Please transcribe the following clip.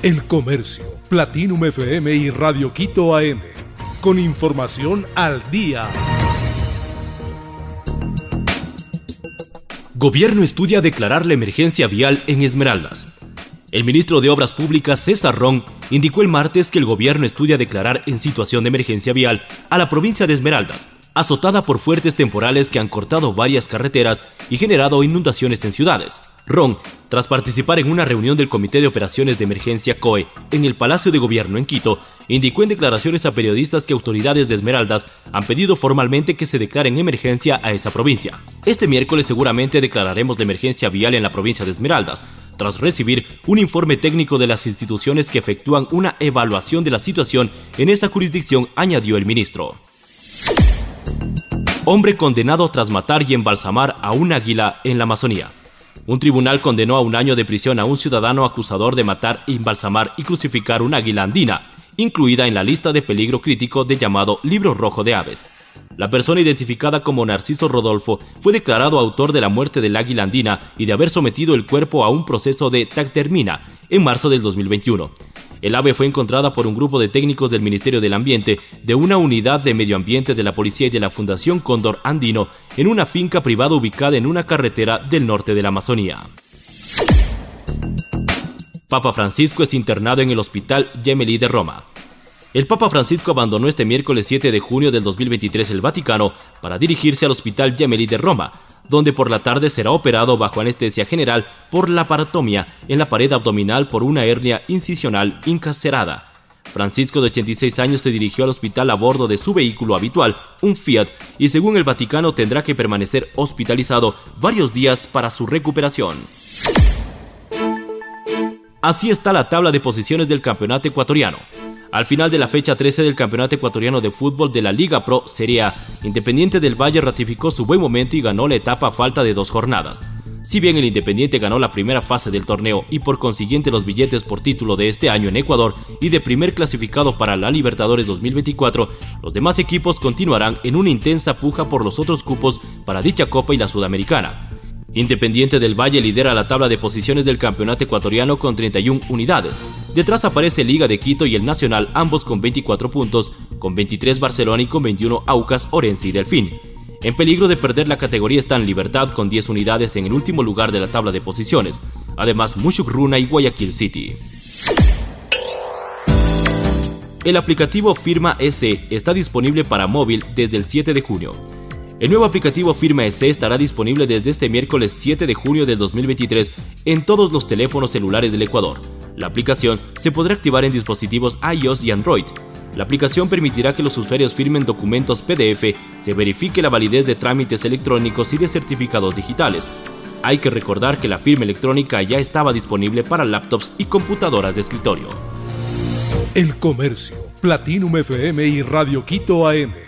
El Comercio, Platinum FM y Radio Quito AM. Con información al día. Gobierno estudia declarar la emergencia vial en Esmeraldas. El ministro de Obras Públicas, César Ron, indicó el martes que el gobierno estudia declarar en situación de emergencia vial a la provincia de Esmeraldas, azotada por fuertes temporales que han cortado varias carreteras y generado inundaciones en ciudades. Ron, tras participar en una reunión del Comité de Operaciones de Emergencia COE en el Palacio de Gobierno en Quito, indicó en declaraciones a periodistas que autoridades de Esmeraldas han pedido formalmente que se declare en emergencia a esa provincia. Este miércoles seguramente declararemos la emergencia vial en la provincia de Esmeraldas, tras recibir un informe técnico de las instituciones que efectúan una evaluación de la situación en esa jurisdicción, añadió el ministro. Hombre condenado tras matar y embalsamar a un águila en la Amazonía. Un tribunal condenó a un año de prisión a un ciudadano acusador de matar, embalsamar y crucificar una águila andina, incluida en la lista de peligro crítico del llamado Libro Rojo de Aves. La persona identificada como Narciso Rodolfo fue declarado autor de la muerte del águila andina y de haber sometido el cuerpo a un proceso de tactermina en marzo del 2021. El ave fue encontrada por un grupo de técnicos del Ministerio del Ambiente, de una unidad de medio ambiente de la policía y de la Fundación Cóndor Andino en una finca privada ubicada en una carretera del norte de la Amazonía. Papa Francisco es internado en el Hospital Gemelli de Roma. El Papa Francisco abandonó este miércoles 7 de junio del 2023 el Vaticano para dirigirse al Hospital Gemelli de Roma, donde por la tarde será operado bajo anestesia general por la paratomía en la pared abdominal por una hernia incisional incarcerada. Francisco, de 86 años, se dirigió al hospital a bordo de su vehículo habitual, un Fiat, y según el Vaticano tendrá que permanecer hospitalizado varios días para su recuperación. Así está la tabla de posiciones del campeonato ecuatoriano. Al final de la fecha 13 del Campeonato Ecuatoriano de Fútbol de la Liga Pro Serie A, Independiente del Valle ratificó su buen momento y ganó la etapa a falta de dos jornadas. Si bien el Independiente ganó la primera fase del torneo y por consiguiente los billetes por título de este año en Ecuador y de primer clasificado para la Libertadores 2024, los demás equipos continuarán en una intensa puja por los otros cupos para dicha Copa y la Sudamericana. Independiente del Valle lidera la tabla de posiciones del campeonato ecuatoriano con 31 unidades. Detrás aparece Liga de Quito y el Nacional, ambos con 24 puntos, con 23 Barcelona y con 21 Aucas, Orense y Delfín. En peligro de perder la categoría están Libertad con 10 unidades en el último lugar de la tabla de posiciones, además Runa y Guayaquil City. El aplicativo Firma S está disponible para móvil desde el 7 de junio. El nuevo aplicativo Firma S estará disponible desde este miércoles 7 de junio de 2023 en todos los teléfonos celulares del Ecuador. La aplicación se podrá activar en dispositivos iOS y Android. La aplicación permitirá que los usuarios firmen documentos PDF, se verifique la validez de trámites electrónicos y de certificados digitales. Hay que recordar que la firma electrónica ya estaba disponible para laptops y computadoras de escritorio. El Comercio, Platinum FM y Radio Quito AM